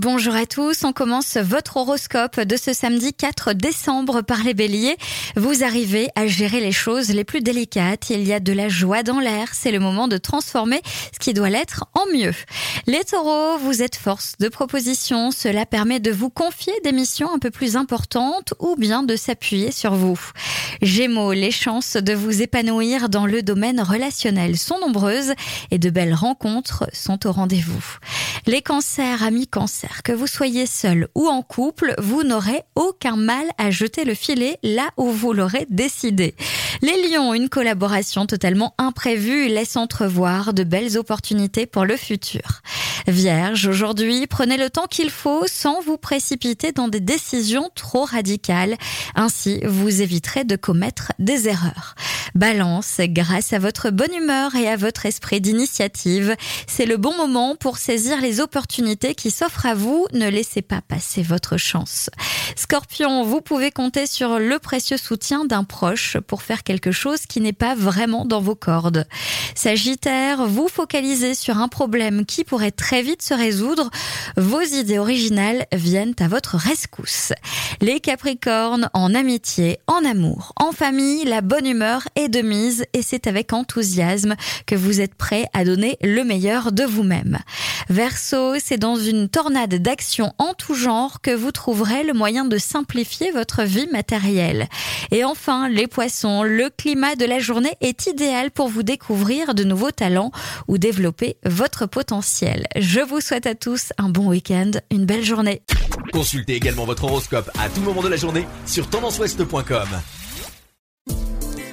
Bonjour à tous, on commence votre horoscope de ce samedi 4 décembre par les béliers. Vous arrivez à gérer les choses les plus délicates, il y a de la joie dans l'air, c'est le moment de transformer ce qui doit l'être en mieux. Les taureaux, vous êtes force de proposition, cela permet de vous confier des missions un peu plus importantes ou bien de s'appuyer sur vous. Gémeaux, les chances de vous épanouir dans le domaine relationnel sont nombreuses et de belles rencontres sont au rendez-vous. Les cancers, amis cancers, que vous soyez seul ou en couple, vous n'aurez aucun mal à jeter le filet là où vous l'aurez décidé. Les lions, une collaboration totalement imprévue laisse entrevoir de belles opportunités pour le futur. Vierge, aujourd'hui, prenez le temps qu'il faut sans vous précipiter dans des décisions trop radicales. Ainsi, vous éviterez de commettre des erreurs. Balance, grâce à votre bonne humeur et à votre esprit d'initiative, c'est le bon moment pour saisir les opportunités qui s'offrent à vous. Ne laissez pas passer votre chance. Scorpion, vous pouvez compter sur le précieux soutien d'un proche pour faire quelque chose qui n'est pas vraiment dans vos cordes. Sagittaire, vous focalisez sur un problème qui pourrait très vite se résoudre. Vos idées originales viennent à votre rescousse. Les Capricornes, en amitié, en amour, en famille, la bonne humeur de mise et c'est avec enthousiasme que vous êtes prêt à donner le meilleur de vous-même. Verseau, c'est dans une tornade d'action en tout genre que vous trouverez le moyen de simplifier votre vie matérielle. Et enfin, les poissons, le climat de la journée est idéal pour vous découvrir de nouveaux talents ou développer votre potentiel. Je vous souhaite à tous un bon week-end, une belle journée. Consultez également votre horoscope à tout moment de la journée sur tendanceouest.com.